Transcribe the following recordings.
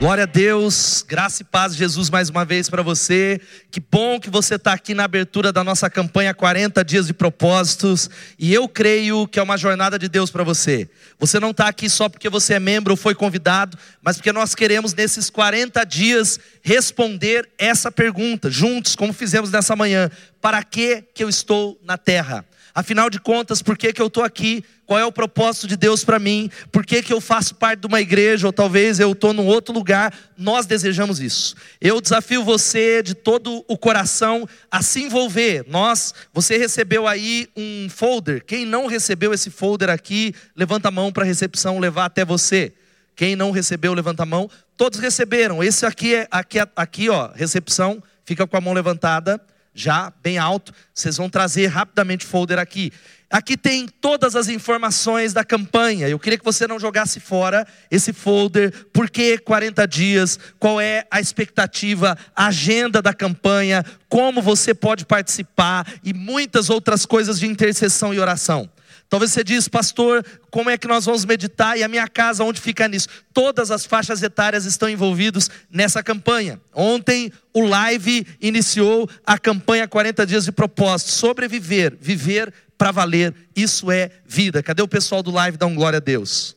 Glória a Deus, graça e paz, Jesus, mais uma vez para você. Que bom que você está aqui na abertura da nossa campanha 40 Dias de Propósitos. E eu creio que é uma jornada de Deus para você. Você não está aqui só porque você é membro ou foi convidado, mas porque nós queremos, nesses 40 dias, responder essa pergunta, juntos, como fizemos nessa manhã: Para que, que eu estou na terra? Afinal de contas, por que, que eu estou aqui? Qual é o propósito de Deus para mim? Por que, que eu faço parte de uma igreja? Ou talvez eu estou num outro lugar? Nós desejamos isso. Eu desafio você de todo o coração a se envolver. Nós, você recebeu aí um folder. Quem não recebeu esse folder aqui, levanta a mão para a recepção levar até você. Quem não recebeu, levanta a mão. Todos receberam. Esse aqui é aqui, aqui ó, recepção. Fica com a mão levantada já bem alto. Vocês vão trazer rapidamente o folder aqui. Aqui tem todas as informações da campanha. Eu queria que você não jogasse fora esse folder. Por que 40 dias? Qual é a expectativa, a agenda da campanha? Como você pode participar? E muitas outras coisas de intercessão e oração. Talvez você diz, pastor, como é que nós vamos meditar? E a minha casa, onde fica nisso? Todas as faixas etárias estão envolvidas nessa campanha. Ontem o live iniciou a campanha 40 dias de propósito. Sobreviver, viver para valer, isso é vida. Cadê o pessoal do live? Dá um glória a Deus.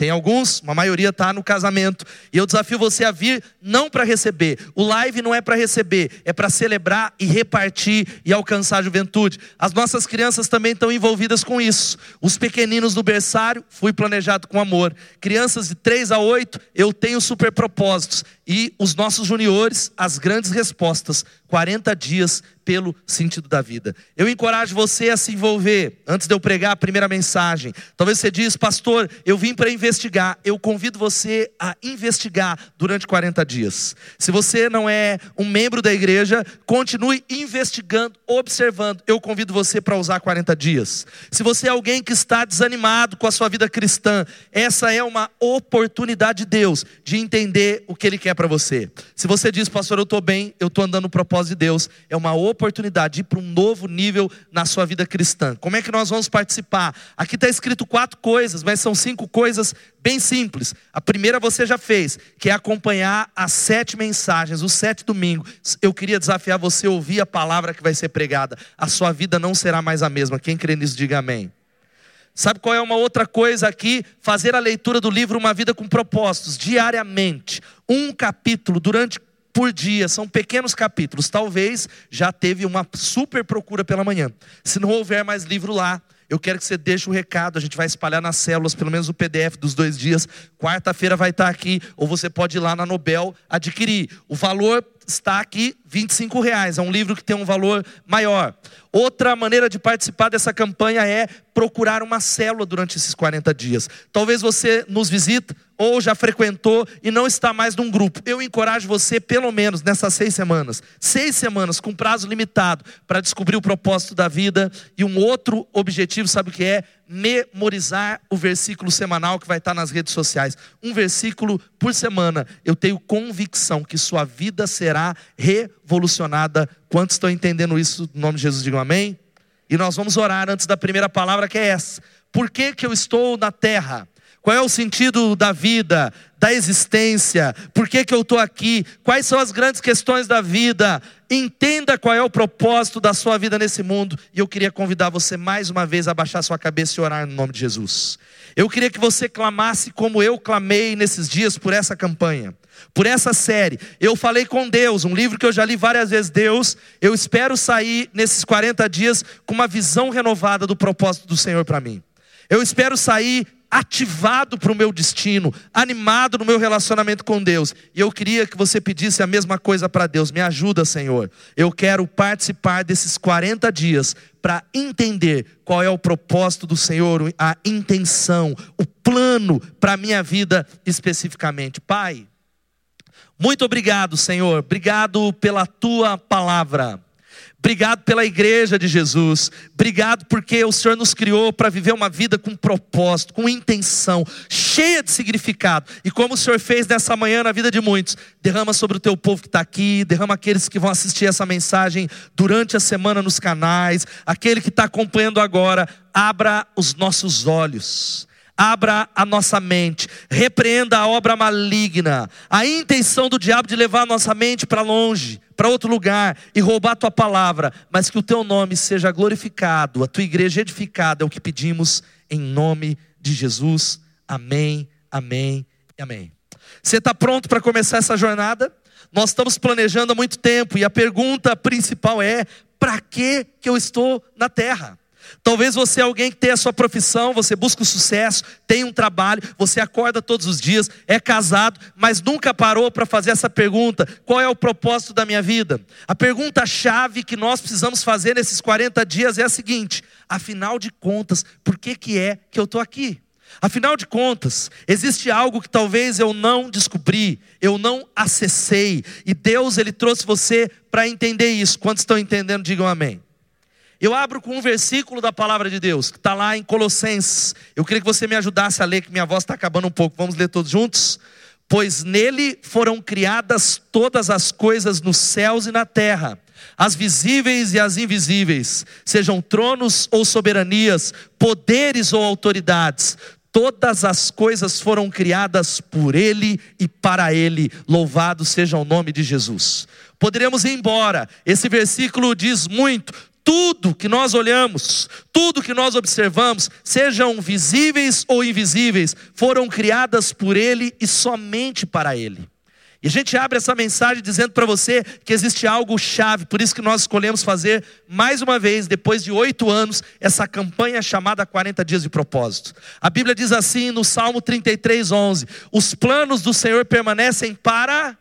Tem alguns, uma maioria está no casamento. E eu desafio você a vir não para receber. O live não é para receber, é para celebrar e repartir e alcançar a juventude. As nossas crianças também estão envolvidas com isso. Os pequeninos do berçário, fui planejado com amor. Crianças de 3 a 8, eu tenho super propósitos. E os nossos juniores, as grandes respostas. 40 dias pelo sentido da vida. Eu encorajo você a se envolver. Antes de eu pregar a primeira mensagem, talvez você diz, pastor, eu vim para investigar. Eu convido você a investigar durante 40 dias. Se você não é um membro da igreja, continue investigando, observando. Eu convido você para usar 40 dias. Se você é alguém que está desanimado com a sua vida cristã, essa é uma oportunidade de Deus de entender o que Ele quer para você. Se você diz, pastor, eu estou bem, eu estou andando no propósito propósito de Deus, é uma oportunidade de ir para um novo nível na sua vida cristã. Como é que nós vamos participar? Aqui está escrito quatro coisas, mas são cinco coisas bem simples. A primeira você já fez, que é acompanhar as sete mensagens, os sete domingos. Eu queria desafiar você a ouvir a palavra que vai ser pregada. A sua vida não será mais a mesma. Quem crê nisso, diga amém. Sabe qual é uma outra coisa aqui? Fazer a leitura do livro Uma Vida com Propósitos, diariamente. Um capítulo durante por dia, são pequenos capítulos. Talvez já teve uma super procura pela manhã. Se não houver mais livro lá, eu quero que você deixe o recado. A gente vai espalhar nas células, pelo menos o PDF dos dois dias. Quarta-feira vai estar aqui, ou você pode ir lá na Nobel adquirir. O valor está aqui 25 reais. É um livro que tem um valor maior. Outra maneira de participar dessa campanha é procurar uma célula durante esses 40 dias. Talvez você nos visite ou já frequentou e não está mais num grupo. Eu encorajo você, pelo menos nessas seis semanas, seis semanas com prazo limitado, para descobrir o propósito da vida. E um outro objetivo, sabe o que é? Memorizar o versículo semanal que vai estar nas redes sociais. Um versículo por semana. Eu tenho convicção que sua vida será revolucionada. Quantos estão entendendo isso? No nome de Jesus, digam amém. E nós vamos orar antes da primeira palavra que é essa. Por que, que eu estou na terra? Qual é o sentido da vida, da existência? Por que, que eu estou aqui? Quais são as grandes questões da vida? Entenda qual é o propósito da sua vida nesse mundo. E eu queria convidar você mais uma vez a baixar sua cabeça e orar no nome de Jesus. Eu queria que você clamasse como eu clamei nesses dias por essa campanha, por essa série. Eu falei com Deus, um livro que eu já li várias vezes. Deus, eu espero sair nesses 40 dias com uma visão renovada do propósito do Senhor para mim. Eu espero sair ativado para o meu destino, animado no meu relacionamento com Deus. E eu queria que você pedisse a mesma coisa para Deus. Me ajuda, Senhor. Eu quero participar desses 40 dias para entender qual é o propósito do Senhor, a intenção, o plano para a minha vida especificamente. Pai, muito obrigado, Senhor. Obrigado pela tua palavra. Obrigado pela igreja de Jesus. Obrigado porque o Senhor nos criou para viver uma vida com propósito, com intenção, cheia de significado. E como o Senhor fez nessa manhã na vida de muitos, derrama sobre o teu povo que está aqui, derrama aqueles que vão assistir essa mensagem durante a semana nos canais, aquele que está acompanhando agora. Abra os nossos olhos abra a nossa mente, repreenda a obra maligna, a intenção do diabo de levar a nossa mente para longe, para outro lugar e roubar a tua palavra, mas que o teu nome seja glorificado, a tua igreja edificada, é o que pedimos em nome de Jesus. Amém, amém e amém. Você está pronto para começar essa jornada? Nós estamos planejando há muito tempo e a pergunta principal é: para que que eu estou na terra? Talvez você é alguém que tem a sua profissão, você busca o sucesso, tem um trabalho, você acorda todos os dias, é casado, mas nunca parou para fazer essa pergunta: qual é o propósito da minha vida? A pergunta chave que nós precisamos fazer nesses 40 dias é a seguinte: afinal de contas, por que que é que eu estou aqui? Afinal de contas, existe algo que talvez eu não descobri, eu não acessei, e Deus ele trouxe você para entender isso. Quantos estão entendendo, digam amém. Eu abro com um versículo da palavra de Deus, que está lá em Colossenses. Eu queria que você me ajudasse a ler, que minha voz está acabando um pouco. Vamos ler todos juntos? Pois nele foram criadas todas as coisas nos céus e na terra, as visíveis e as invisíveis, sejam tronos ou soberanias, poderes ou autoridades Todas as coisas foram criadas por Ele e para Ele. Louvado seja o nome de Jesus. Poderíamos ir embora. Esse versículo diz muito. Tudo que nós olhamos, tudo que nós observamos, sejam visíveis ou invisíveis, foram criadas por Ele e somente para Ele. E a gente abre essa mensagem dizendo para você que existe algo chave, por isso que nós escolhemos fazer mais uma vez, depois de oito anos, essa campanha chamada 40 Dias de Propósito. A Bíblia diz assim no Salmo 33, 11: Os planos do Senhor permanecem para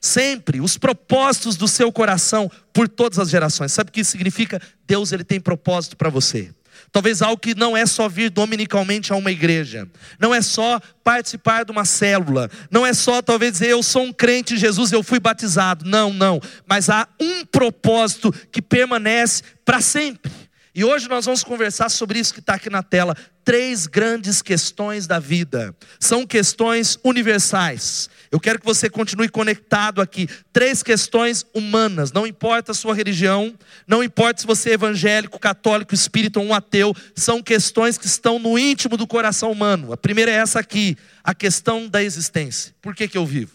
sempre, os propósitos do seu coração por todas as gerações. Sabe o que isso significa? Deus ele tem propósito para você. Talvez algo que não é só vir dominicalmente a uma igreja, não é só participar de uma célula, não é só talvez dizer eu sou um crente em Jesus, eu fui batizado. Não, não. Mas há um propósito que permanece para sempre. E hoje nós vamos conversar sobre isso que está aqui na tela. Três grandes questões da vida. São questões universais. Eu quero que você continue conectado aqui. Três questões humanas. Não importa a sua religião, não importa se você é evangélico, católico, espírita ou um ateu, são questões que estão no íntimo do coração humano. A primeira é essa aqui, a questão da existência. Por que, que eu vivo?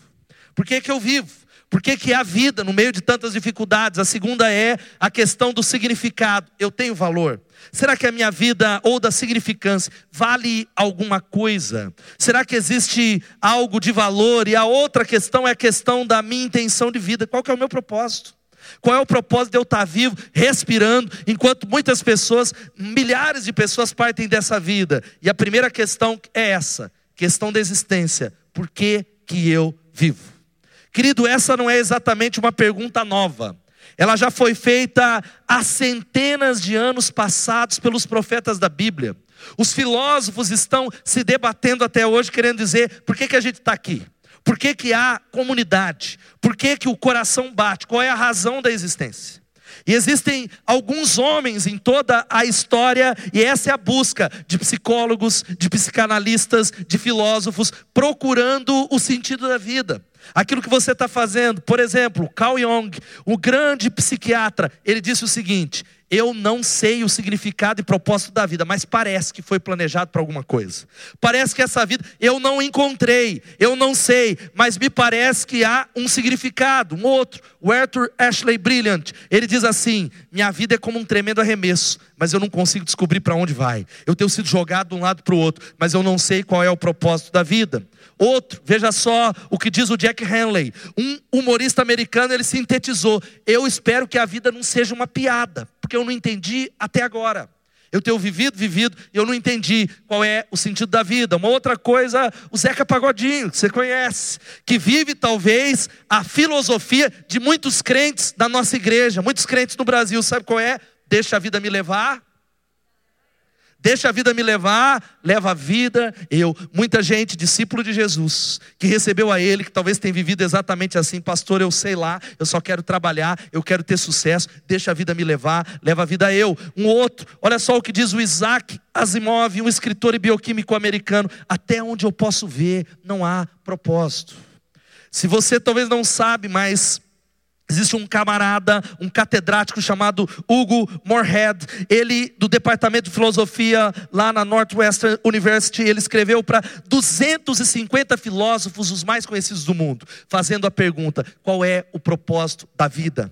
Por que, que eu vivo? Por que, que há vida no meio de tantas dificuldades? A segunda é a questão do significado. Eu tenho valor. Será que a minha vida ou da significância vale alguma coisa? Será que existe algo de valor? E a outra questão é a questão da minha intenção de vida. Qual que é o meu propósito? Qual é o propósito de eu estar vivo, respirando, enquanto muitas pessoas, milhares de pessoas partem dessa vida? E a primeira questão é essa: questão da existência. Por que, que eu vivo? Querido, essa não é exatamente uma pergunta nova. Ela já foi feita há centenas de anos passados pelos profetas da Bíblia. Os filósofos estão se debatendo até hoje, querendo dizer por que, que a gente está aqui. Por que, que há comunidade? Por que, que o coração bate? Qual é a razão da existência? E existem alguns homens em toda a história, e essa é a busca de psicólogos, de psicanalistas, de filósofos, procurando o sentido da vida aquilo que você está fazendo. Por exemplo, Carl Jung, o grande psiquiatra, ele disse o seguinte: eu não sei o significado e propósito da vida, mas parece que foi planejado para alguma coisa. Parece que essa vida eu não encontrei, eu não sei, mas me parece que há um significado. Um outro, o Arthur Ashley Brilliant, ele diz assim: minha vida é como um tremendo arremesso, mas eu não consigo descobrir para onde vai. Eu tenho sido jogado de um lado para o outro, mas eu não sei qual é o propósito da vida. Outro, veja só o que diz o Jack Hanley, um humorista americano, ele sintetizou: eu espero que a vida não seja uma piada porque eu não entendi até agora. Eu tenho vivido, vivido, e eu não entendi qual é o sentido da vida. Uma outra coisa, o Zeca Pagodinho, que você conhece, que vive talvez a filosofia de muitos crentes da nossa igreja, muitos crentes no Brasil, sabe qual é? Deixa a vida me levar. Deixa a vida me levar, leva a vida eu. Muita gente, discípulo de Jesus, que recebeu a Ele, que talvez tenha vivido exatamente assim, pastor, eu sei lá, eu só quero trabalhar, eu quero ter sucesso, deixa a vida me levar, leva a vida eu. Um outro, olha só o que diz o Isaac Asimov, um escritor e bioquímico americano: até onde eu posso ver, não há propósito. Se você talvez não sabe, mas Existe um camarada, um catedrático chamado Hugo Moorhead, ele do departamento de filosofia lá na Northwestern University, ele escreveu para 250 filósofos, os mais conhecidos do mundo, fazendo a pergunta: qual é o propósito da vida?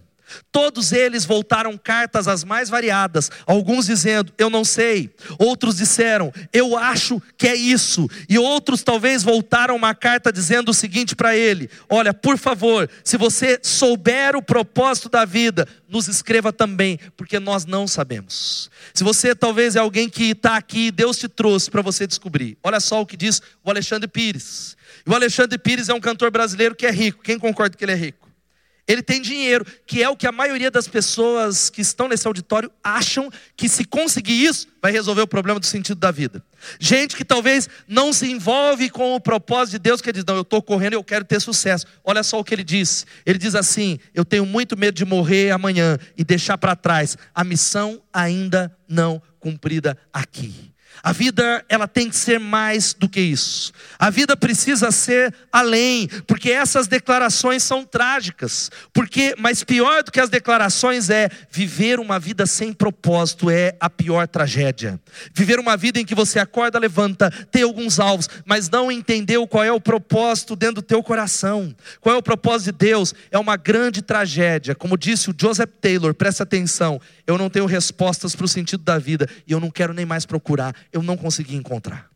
Todos eles voltaram cartas as mais variadas, alguns dizendo, eu não sei, outros disseram, eu acho que é isso, e outros talvez voltaram uma carta dizendo o seguinte para ele: olha, por favor, se você souber o propósito da vida, nos escreva também, porque nós não sabemos. Se você talvez é alguém que está aqui, Deus te trouxe para você descobrir. Olha só o que diz o Alexandre Pires. O Alexandre Pires é um cantor brasileiro que é rico. Quem concorda que ele é rico? Ele tem dinheiro, que é o que a maioria das pessoas que estão nesse auditório acham que se conseguir isso, vai resolver o problema do sentido da vida. Gente que talvez não se envolve com o propósito de Deus, que diz: Não, eu estou correndo eu quero ter sucesso. Olha só o que ele diz. Ele diz assim: Eu tenho muito medo de morrer amanhã e deixar para trás a missão ainda não cumprida aqui. A vida, ela tem que ser mais do que isso. A vida precisa ser além, porque essas declarações são trágicas. Porque, mas pior do que as declarações é viver uma vida sem propósito é a pior tragédia. Viver uma vida em que você acorda, levanta, tem alguns alvos, mas não entendeu qual é o propósito dentro do teu coração. Qual é o propósito de Deus? É uma grande tragédia. Como disse o Joseph Taylor, presta atenção, eu não tenho respostas para o sentido da vida e eu não quero nem mais procurar eu não consegui encontrar.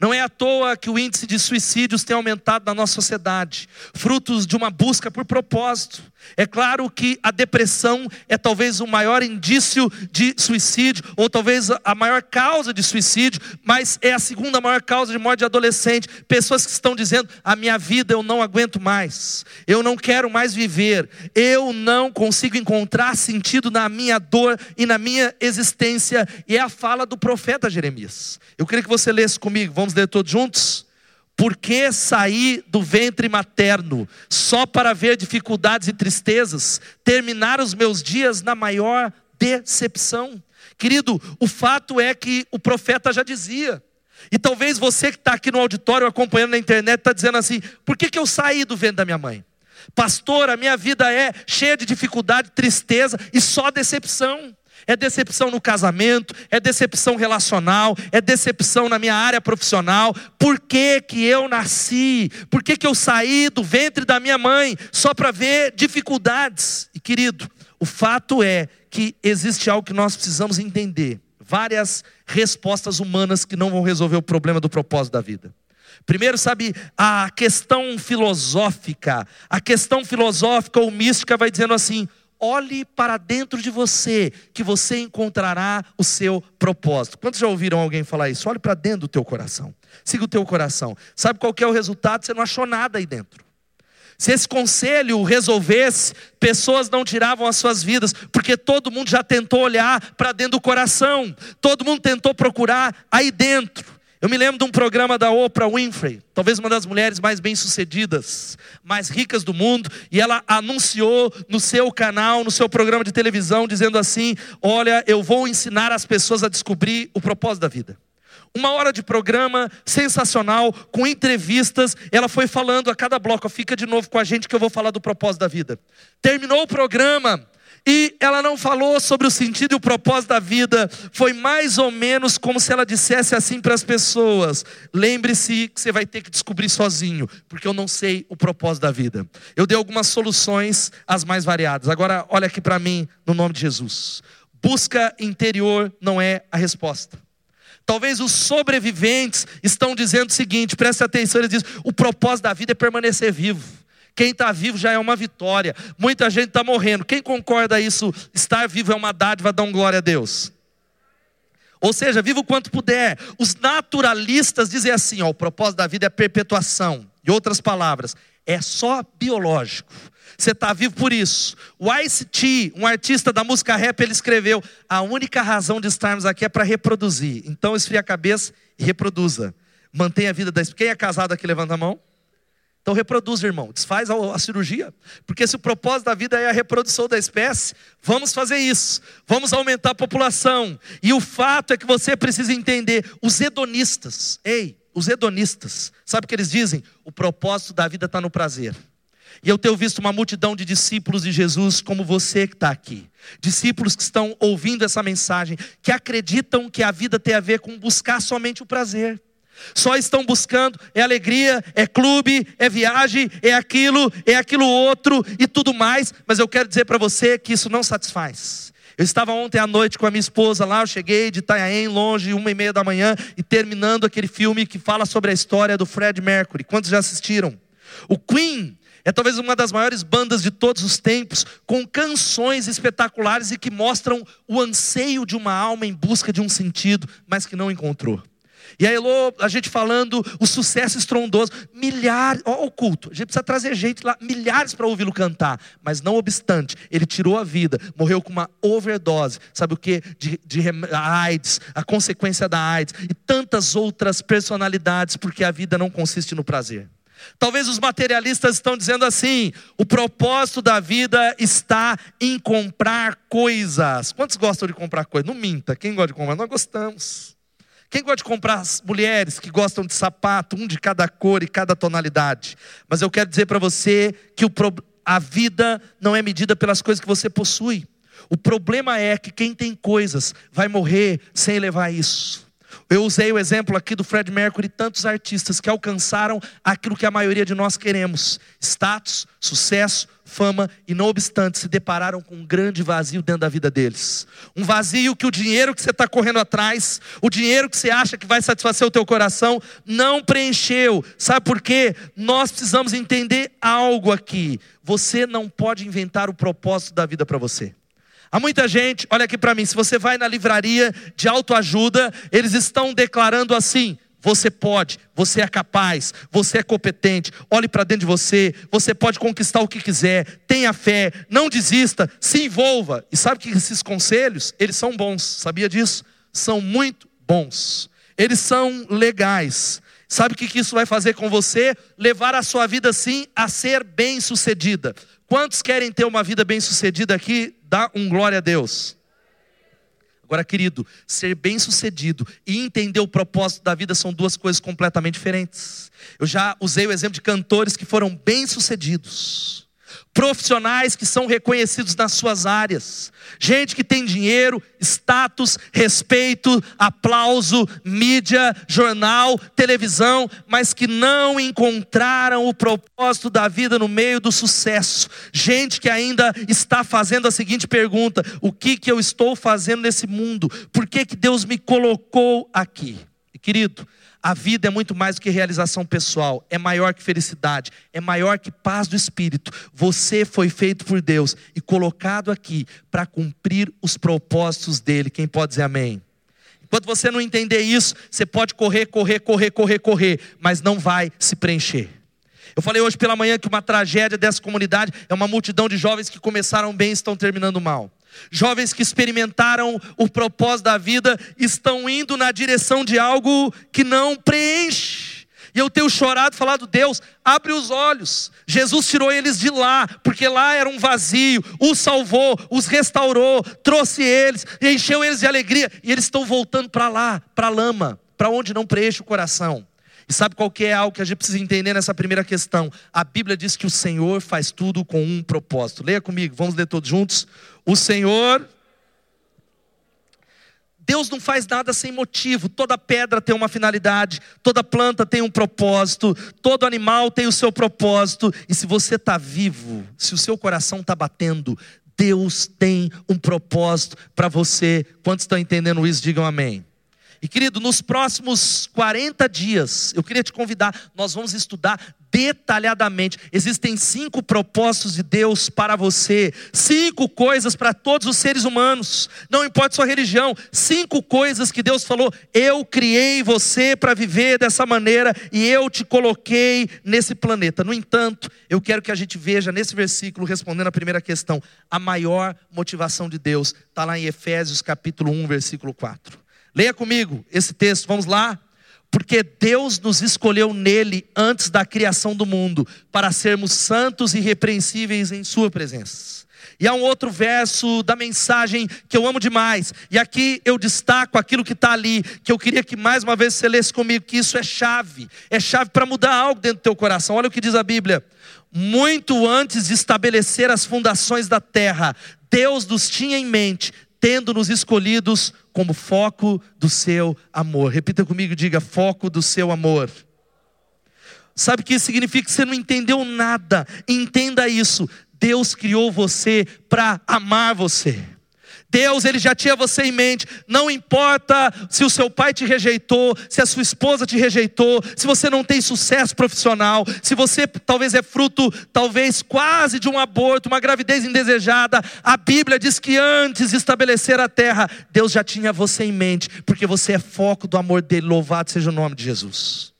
Não é à toa que o índice de suicídios tem aumentado na nossa sociedade, frutos de uma busca por propósito. É claro que a depressão é talvez o maior indício de suicídio, ou talvez a maior causa de suicídio, mas é a segunda maior causa de morte de adolescente. Pessoas que estão dizendo: a minha vida eu não aguento mais, eu não quero mais viver, eu não consigo encontrar sentido na minha dor e na minha existência. E é a fala do profeta Jeremias. Eu queria que você lesse comigo, vamos ler todos juntos? Por que sair do ventre materno só para ver dificuldades e tristezas, terminar os meus dias na maior decepção? Querido, o fato é que o profeta já dizia, e talvez você que está aqui no auditório acompanhando na internet está dizendo assim: por que, que eu saí do ventre da minha mãe? Pastor, a minha vida é cheia de dificuldade, tristeza e só decepção. É decepção no casamento, é decepção relacional, é decepção na minha área profissional. Por que, que eu nasci? Por que, que eu saí do ventre da minha mãe só para ver dificuldades? E querido, o fato é que existe algo que nós precisamos entender. Várias respostas humanas que não vão resolver o problema do propósito da vida. Primeiro, sabe, a questão filosófica. A questão filosófica ou mística vai dizendo assim: olhe para dentro de você, que você encontrará o seu propósito. Quantos já ouviram alguém falar isso? Olhe para dentro do teu coração. Siga o teu coração. Sabe qual é o resultado? Você não achou nada aí dentro. Se esse conselho resolvesse, pessoas não tiravam as suas vidas, porque todo mundo já tentou olhar para dentro do coração, todo mundo tentou procurar aí dentro. Eu me lembro de um programa da Oprah Winfrey, talvez uma das mulheres mais bem-sucedidas, mais ricas do mundo, e ela anunciou no seu canal, no seu programa de televisão, dizendo assim: Olha, eu vou ensinar as pessoas a descobrir o propósito da vida. Uma hora de programa sensacional, com entrevistas. Ela foi falando a cada bloco: fica de novo com a gente que eu vou falar do propósito da vida. Terminou o programa, e ela não falou sobre o sentido e o propósito da vida, foi mais ou menos como se ela dissesse assim para as pessoas: lembre-se que você vai ter que descobrir sozinho, porque eu não sei o propósito da vida. Eu dei algumas soluções, as mais variadas. Agora, olha aqui para mim, no nome de Jesus: busca interior não é a resposta. Talvez os sobreviventes estão dizendo o seguinte, preste atenção, eles dizem: o propósito da vida é permanecer vivo. Quem está vivo já é uma vitória. Muita gente está morrendo. Quem concorda isso? Estar vivo é uma dádiva, dá um glória a Deus. Ou seja, viva o quanto puder. Os naturalistas dizem assim: ó, o propósito da vida é perpetuação. Em outras palavras, é só biológico. Você está vivo por isso. O Ice-T, um artista da música rap, ele escreveu: a única razão de estarmos aqui é para reproduzir. Então esfria a cabeça e reproduza. Mantenha a vida da. Quem é casado aqui, levanta a mão. Então reproduz, irmão, desfaz a, cirurgia, porque se o propósito da vida é a reprodução da espécie, vamos fazer isso, vamos aumentar a população. E o fato é que você precisa entender: os hedonistas, ei, os hedonistas, sabe o que eles dizem? O propósito da vida está no prazer. E eu tenho visto uma multidão de discípulos de Jesus, como você que está aqui. Discípulos que estão ouvindo essa mensagem, que acreditam que a vida tem a ver com buscar somente o prazer. Só estão buscando é alegria, é clube, é viagem, é aquilo, é aquilo outro e tudo mais, mas eu quero dizer para você que isso não satisfaz. Eu estava ontem à noite com a minha esposa lá, eu cheguei de Itanhaém, longe, uma e meia da manhã, e terminando aquele filme que fala sobre a história do Fred Mercury. Quantos já assistiram? O Queen é talvez uma das maiores bandas de todos os tempos, com canções espetaculares e que mostram o anseio de uma alma em busca de um sentido, mas que não encontrou. E a Elô, a gente falando o sucesso estrondoso, milhares, ó, o culto, a gente precisa trazer gente lá, milhares para ouvi-lo cantar, mas não obstante, ele tirou a vida, morreu com uma overdose, sabe o que? De, de AIDS, a consequência da AIDS e tantas outras personalidades, porque a vida não consiste no prazer. Talvez os materialistas estão dizendo assim: o propósito da vida está em comprar coisas. Quantos gostam de comprar coisas? Não minta, quem gosta de comprar? Nós gostamos. Quem gosta de comprar mulheres que gostam de sapato, um de cada cor e cada tonalidade? Mas eu quero dizer para você que a vida não é medida pelas coisas que você possui. O problema é que quem tem coisas vai morrer sem levar isso. Eu usei o exemplo aqui do Fred Mercury e tantos artistas que alcançaram aquilo que a maioria de nós queremos: status, sucesso, fama, e não obstante se depararam com um grande vazio dentro da vida deles. Um vazio que o dinheiro que você está correndo atrás, o dinheiro que você acha que vai satisfazer o teu coração, não preencheu. Sabe por quê? Nós precisamos entender algo aqui. Você não pode inventar o propósito da vida para você. Há muita gente, olha aqui para mim, se você vai na livraria de autoajuda, eles estão declarando assim: você pode, você é capaz, você é competente. Olhe para dentro de você, você pode conquistar o que quiser. Tenha fé, não desista, se envolva. E sabe que esses conselhos, eles são bons. Sabia disso? São muito bons. Eles são legais. Sabe o que isso vai fazer com você? Levar a sua vida sim a ser bem-sucedida. Quantos querem ter uma vida bem-sucedida aqui? Dá um glória a Deus. Agora, querido, ser bem-sucedido e entender o propósito da vida são duas coisas completamente diferentes. Eu já usei o exemplo de cantores que foram bem-sucedidos profissionais que são reconhecidos nas suas áreas, gente que tem dinheiro, status, respeito, aplauso, mídia, jornal, televisão, mas que não encontraram o propósito da vida no meio do sucesso, gente que ainda está fazendo a seguinte pergunta: o que, que eu estou fazendo nesse mundo? Por que, que Deus me colocou aqui? Querido, a vida é muito mais do que realização pessoal, é maior que felicidade, é maior que paz do espírito. Você foi feito por Deus e colocado aqui para cumprir os propósitos dele. Quem pode dizer amém? Enquanto você não entender isso, você pode correr, correr, correr, correr, correr, mas não vai se preencher. Eu falei hoje pela manhã que uma tragédia dessa comunidade é uma multidão de jovens que começaram bem e estão terminando mal. Jovens que experimentaram o propósito da vida estão indo na direção de algo que não preenche. E eu tenho chorado, falado, Deus, abre os olhos. Jesus tirou eles de lá, porque lá era um vazio, os salvou, os restaurou, trouxe eles, encheu eles de alegria, e eles estão voltando para lá, para a lama, para onde não preenche o coração. E sabe qual que é algo que a gente precisa entender nessa primeira questão? A Bíblia diz que o Senhor faz tudo com um propósito. Leia comigo, vamos ler todos juntos. O Senhor Deus não faz nada sem motivo. Toda pedra tem uma finalidade, toda planta tem um propósito, todo animal tem o seu propósito. E se você está vivo, se o seu coração está batendo, Deus tem um propósito para você. Quantos estão entendendo isso? Digam amém. E querido, nos próximos 40 dias, eu queria te convidar, nós vamos estudar detalhadamente. Existem cinco propósitos de Deus para você, cinco coisas para todos os seres humanos, não importa sua religião, cinco coisas que Deus falou: eu criei você para viver dessa maneira e eu te coloquei nesse planeta. No entanto, eu quero que a gente veja nesse versículo, respondendo a primeira questão, a maior motivação de Deus está lá em Efésios capítulo 1, versículo 4. Leia comigo esse texto, vamos lá. Porque Deus nos escolheu nele antes da criação do mundo, para sermos santos e irrepreensíveis em Sua presença. E há um outro verso da mensagem que eu amo demais. E aqui eu destaco aquilo que está ali, que eu queria que mais uma vez você lesse comigo, que isso é chave. É chave para mudar algo dentro do teu coração. Olha o que diz a Bíblia. Muito antes de estabelecer as fundações da terra, Deus nos tinha em mente, tendo-nos escolhidos como foco do seu amor. Repita comigo, diga: foco do seu amor. Sabe o que isso significa? Que você não entendeu nada. Entenda isso. Deus criou você para amar você. Deus, ele já tinha você em mente. Não importa se o seu pai te rejeitou, se a sua esposa te rejeitou, se você não tem sucesso profissional, se você talvez é fruto, talvez quase de um aborto, uma gravidez indesejada. A Bíblia diz que antes de estabelecer a terra, Deus já tinha você em mente, porque você é foco do amor dele. Louvado seja o nome de Jesus.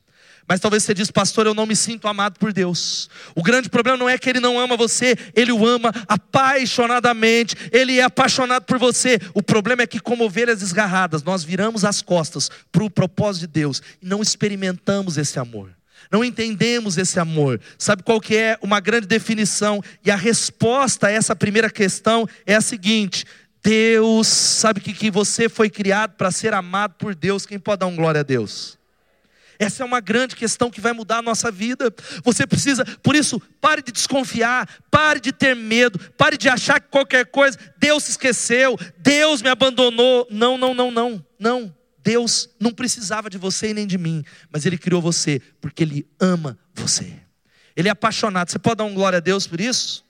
Mas talvez você diz, pastor, eu não me sinto amado por Deus. O grande problema não é que Ele não ama você, Ele o ama apaixonadamente, Ele é apaixonado por você. O problema é que, como ovelhas desgarradas, nós viramos as costas para o propósito de Deus e não experimentamos esse amor. Não entendemos esse amor. Sabe qual que é uma grande definição? E a resposta a essa primeira questão é a seguinte: Deus, sabe que, que você foi criado para ser amado por Deus. Quem pode dar um glória a Deus? Essa é uma grande questão que vai mudar a nossa vida. Você precisa, por isso, pare de desconfiar, pare de ter medo, pare de achar que qualquer coisa, Deus se esqueceu, Deus me abandonou. Não, não, não, não, não. Deus não precisava de você e nem de mim, mas Ele criou você porque Ele ama você. Ele é apaixonado. Você pode dar um glória a Deus por isso?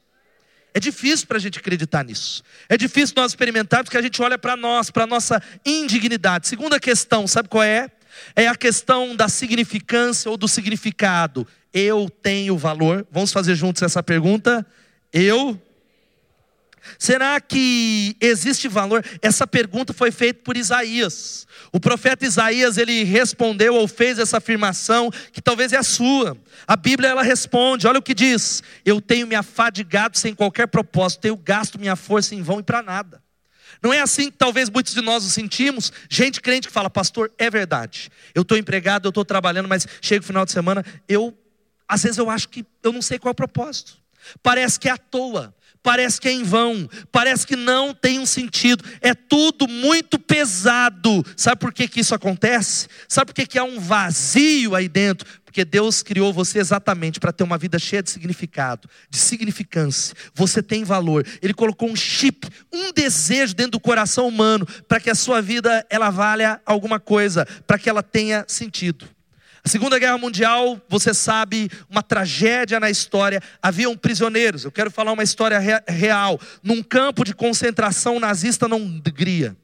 É difícil para a gente acreditar nisso. É difícil nós experimentarmos que a gente olha para nós, para a nossa indignidade. Segunda questão, sabe qual é? É a questão da significância ou do significado. Eu tenho valor? Vamos fazer juntos essa pergunta? Eu Será que existe valor? Essa pergunta foi feita por Isaías. O profeta Isaías, ele respondeu ou fez essa afirmação que talvez é a sua. A Bíblia ela responde, olha o que diz: Eu tenho me afadigado sem qualquer propósito, tenho gasto minha força em vão e para nada. Não é assim que talvez muitos de nós nos sentimos. Gente crente que fala, pastor, é verdade. Eu estou empregado, eu estou trabalhando, mas chega o final de semana, eu, às vezes eu acho que eu não sei qual é o propósito. Parece que é à toa, parece que é em vão, parece que não tem um sentido, é tudo muito pesado. Sabe por que, que isso acontece? Sabe por que, que há um vazio aí dentro? Porque Deus criou você exatamente para ter uma vida cheia de significado, de significância. Você tem valor. Ele colocou um chip, um desejo dentro do coração humano para que a sua vida ela valha alguma coisa, para que ela tenha sentido. A Segunda Guerra Mundial, você sabe, uma tragédia na história. Haviam prisioneiros. Eu quero falar uma história real. Num campo de concentração nazista na Hungria.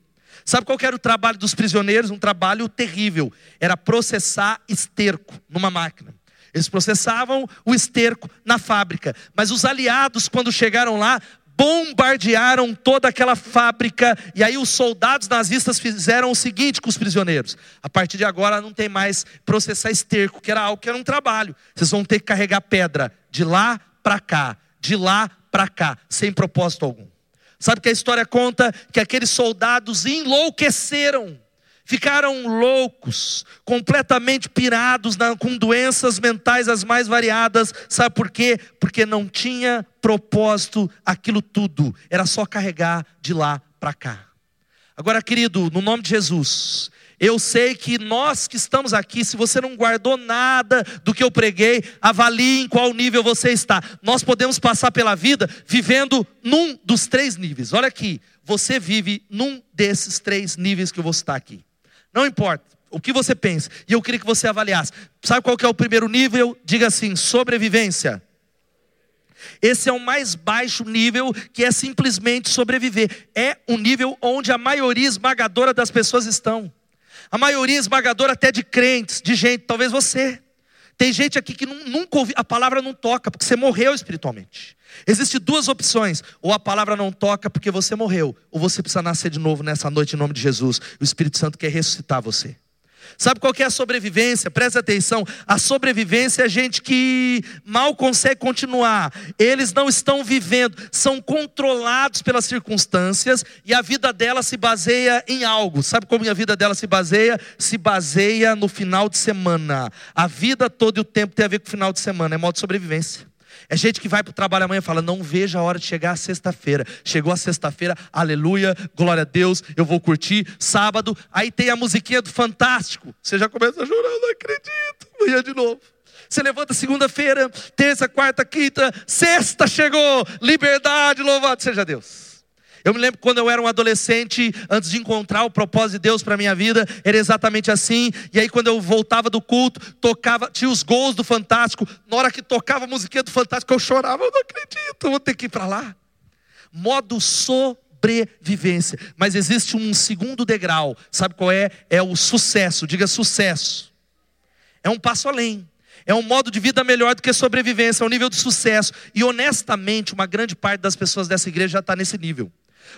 Sabe qual era o trabalho dos prisioneiros? Um trabalho terrível. Era processar esterco numa máquina. Eles processavam o esterco na fábrica. Mas os aliados, quando chegaram lá, bombardearam toda aquela fábrica. E aí os soldados nazistas fizeram o seguinte com os prisioneiros: a partir de agora não tem mais processar esterco, que era algo que era um trabalho. Vocês vão ter que carregar pedra de lá para cá, de lá para cá, sem propósito algum. Sabe que a história conta que aqueles soldados enlouqueceram, ficaram loucos, completamente pirados, na, com doenças mentais as mais variadas. Sabe por quê? Porque não tinha propósito aquilo tudo, era só carregar de lá para cá. Agora, querido, no nome de Jesus, eu sei que nós que estamos aqui, se você não guardou nada do que eu preguei, avalie em qual nível você está. Nós podemos passar pela vida vivendo num dos três níveis. Olha aqui, você vive num desses três níveis que eu vou citar aqui. Não importa o que você pensa, e eu queria que você avaliasse. Sabe qual que é o primeiro nível? Diga assim: sobrevivência. Esse é o mais baixo nível, que é simplesmente sobreviver. É o nível onde a maioria esmagadora das pessoas estão. A maioria esmagadora até de crentes, de gente, talvez você. Tem gente aqui que nunca ouviu, a palavra não toca, porque você morreu espiritualmente. Existem duas opções: ou a palavra não toca porque você morreu, ou você precisa nascer de novo nessa noite em nome de Jesus. O Espírito Santo quer ressuscitar você. Sabe qual que é a sobrevivência? Presta atenção. A sobrevivência é gente que mal consegue continuar. Eles não estão vivendo, são controlados pelas circunstâncias e a vida dela se baseia em algo. Sabe como a vida dela se baseia? Se baseia no final de semana. A vida toda e o tempo tem a ver com o final de semana, é modo de sobrevivência. É gente que vai para o trabalho amanhã e fala: Não vejo a hora de chegar a sexta-feira. Chegou a sexta-feira, aleluia, glória a Deus, eu vou curtir. Sábado, aí tem a musiquinha do Fantástico. Você já começa a chorar, não acredito. Amanhã de novo. Você levanta segunda-feira, terça, quarta, quinta, sexta chegou. Liberdade, louvado seja Deus. Eu me lembro quando eu era um adolescente, antes de encontrar o propósito de Deus para minha vida, era exatamente assim. E aí, quando eu voltava do culto, tocava, tinha os gols do Fantástico. Na hora que tocava a musiquinha do Fantástico, eu chorava, eu não acredito, vou ter que ir para lá. Modo sobrevivência. Mas existe um segundo degrau, sabe qual é? É o sucesso, diga sucesso. É um passo além. É um modo de vida melhor do que sobrevivência, é um nível de sucesso. E honestamente, uma grande parte das pessoas dessa igreja já está nesse nível.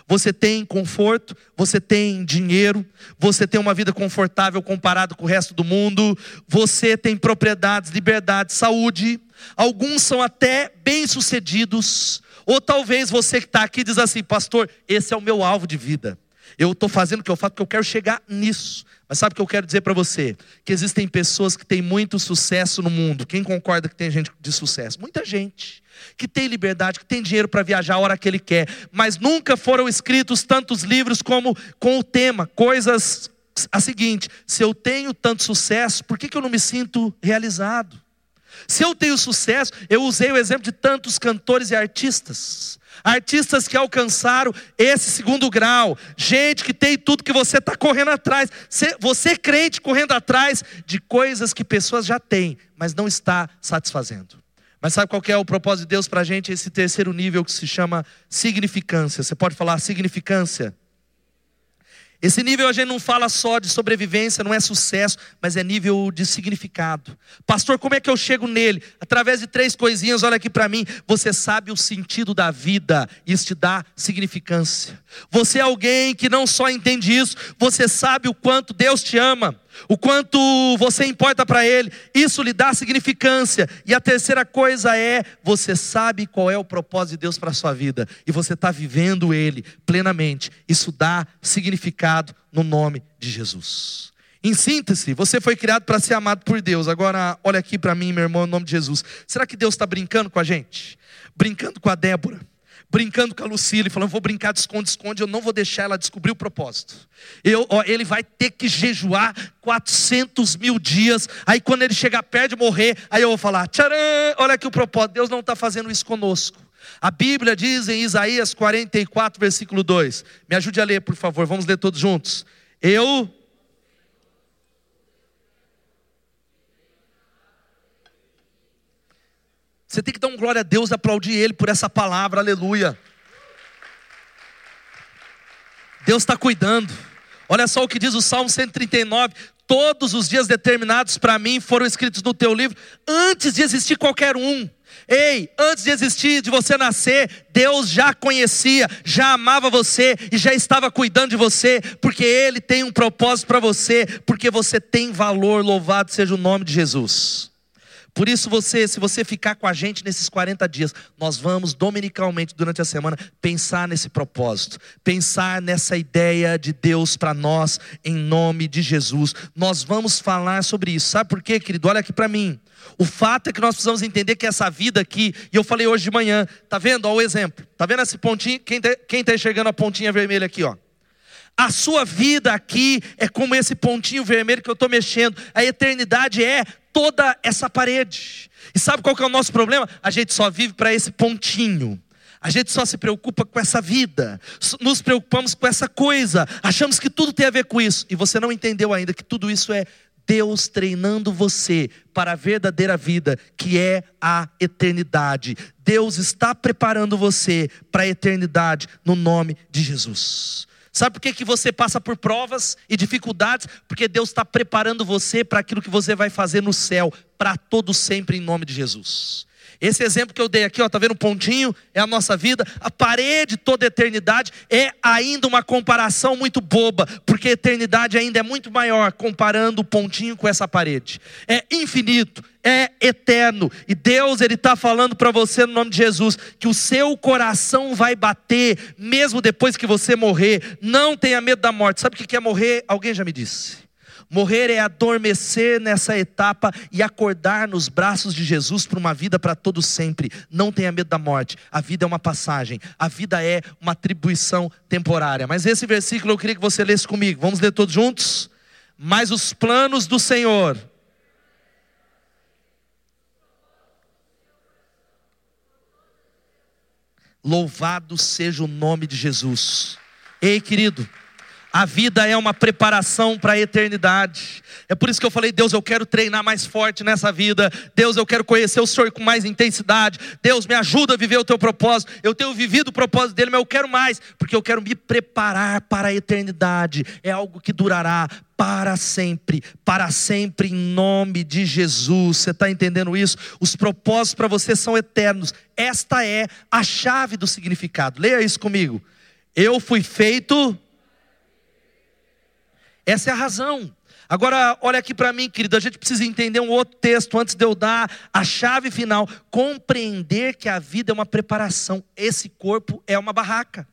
Você tem conforto, você tem dinheiro, você tem uma vida confortável comparado com o resto do mundo, você tem propriedades, liberdade, saúde. Alguns são até bem-sucedidos, ou talvez você que está aqui diz assim, pastor, esse é o meu alvo de vida. Eu estou fazendo o que eu faço porque eu quero chegar nisso. Mas sabe o que eu quero dizer para você? Que existem pessoas que têm muito sucesso no mundo. Quem concorda que tem gente de sucesso? Muita gente que tem liberdade, que tem dinheiro para viajar a hora que ele quer, mas nunca foram escritos tantos livros como com o tema, coisas a seguinte: se eu tenho tanto sucesso, por que, que eu não me sinto realizado? Se eu tenho sucesso, eu usei o exemplo de tantos cantores e artistas. Artistas que alcançaram esse segundo grau, gente que tem tudo que você está correndo atrás. Você crente correndo atrás de coisas que pessoas já têm, mas não está satisfazendo. Mas sabe qual é o propósito de Deus para a gente? Esse terceiro nível que se chama significância. Você pode falar significância? Esse nível a gente não fala só de sobrevivência, não é sucesso, mas é nível de significado. Pastor, como é que eu chego nele? Através de três coisinhas, olha aqui para mim. Você sabe o sentido da vida, isso te dá significância. Você é alguém que não só entende isso, você sabe o quanto Deus te ama o quanto você importa para Ele, isso lhe dá significância. E a terceira coisa é: você sabe qual é o propósito de Deus para a sua vida, e você está vivendo Ele plenamente. Isso dá significado no nome de Jesus. Em síntese, você foi criado para ser amado por Deus. Agora, olha aqui para mim, meu irmão, em nome de Jesus. Será que Deus está brincando com a gente? Brincando com a Débora? Brincando com a Lucila e falando: vou brincar de esconde-esconde, eu não vou deixar ela descobrir o propósito. Eu, ó, ele vai ter que jejuar 400 mil dias. Aí quando ele chegar perto de morrer, aí eu vou falar: tcharam, olha aqui o propósito, Deus não está fazendo isso conosco. A Bíblia diz em Isaías 44, versículo 2. Me ajude a ler, por favor, vamos ler todos juntos. Eu Você tem que dar um glória a Deus, aplaudir Ele por essa palavra, aleluia. Deus está cuidando. Olha só o que diz o Salmo 139: Todos os dias determinados para mim foram escritos no teu livro, antes de existir qualquer um. Ei, antes de existir, de você nascer, Deus já conhecia, já amava você e já estava cuidando de você, porque Ele tem um propósito para você, porque você tem valor, louvado seja o nome de Jesus. Por isso, você, se você ficar com a gente nesses 40 dias, nós vamos dominicalmente durante a semana pensar nesse propósito, pensar nessa ideia de Deus para nós, em nome de Jesus. Nós vamos falar sobre isso. Sabe por quê, querido? Olha aqui para mim. O fato é que nós precisamos entender que essa vida aqui, e eu falei hoje de manhã, tá vendo? Olha o exemplo. Tá vendo esse pontinho? Quem está quem tá enxergando a pontinha vermelha aqui, ó? A sua vida aqui é como esse pontinho vermelho que eu estou mexendo. A eternidade é toda essa parede. E sabe qual que é o nosso problema? A gente só vive para esse pontinho. A gente só se preocupa com essa vida, nos preocupamos com essa coisa, achamos que tudo tem a ver com isso, e você não entendeu ainda que tudo isso é Deus treinando você para a verdadeira vida, que é a eternidade. Deus está preparando você para a eternidade no nome de Jesus. Sabe por que, que você passa por provas e dificuldades? Porque Deus está preparando você para aquilo que você vai fazer no céu, para todo sempre, em nome de Jesus. Esse exemplo que eu dei aqui, ó, tá vendo um pontinho? É a nossa vida. A parede toda a eternidade é ainda uma comparação muito boba, porque a eternidade ainda é muito maior comparando o pontinho com essa parede. É infinito, é eterno. E Deus ele está falando para você no nome de Jesus que o seu coração vai bater mesmo depois que você morrer. Não tenha medo da morte. Sabe o que é morrer? Alguém já me disse. Morrer é adormecer nessa etapa e acordar nos braços de Jesus para uma vida para todo sempre. Não tenha medo da morte. A vida é uma passagem. A vida é uma atribuição temporária. Mas esse versículo eu queria que você lesse comigo. Vamos ler todos juntos? Mas os planos do Senhor Louvado seja o nome de Jesus. Ei, querido, a vida é uma preparação para a eternidade. É por isso que eu falei, Deus, eu quero treinar mais forte nessa vida. Deus, eu quero conhecer o Senhor com mais intensidade. Deus, me ajuda a viver o teu propósito. Eu tenho vivido o propósito dele, mas eu quero mais, porque eu quero me preparar para a eternidade. É algo que durará para sempre, para sempre, em nome de Jesus. Você está entendendo isso? Os propósitos para você são eternos. Esta é a chave do significado. Leia isso comigo. Eu fui feito essa é a razão. Agora, olha aqui para mim, querido, a gente precisa entender um outro texto antes de eu dar a chave final. Compreender que a vida é uma preparação, esse corpo é uma barraca.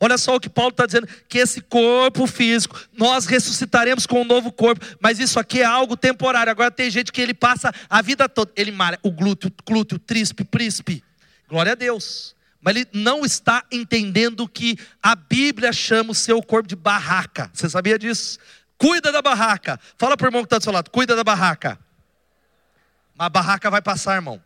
Olha só o que Paulo está dizendo: que esse corpo físico, nós ressuscitaremos com um novo corpo, mas isso aqui é algo temporário. Agora tem gente que ele passa a vida toda, ele malha o glúteo, glúteo, tríceps, príncipe. Glória a Deus. Mas ele não está entendendo que a Bíblia chama o seu corpo de barraca. Você sabia disso? Cuida da barraca. Fala para o irmão que está do seu lado, cuida da barraca. A barraca vai passar, irmão.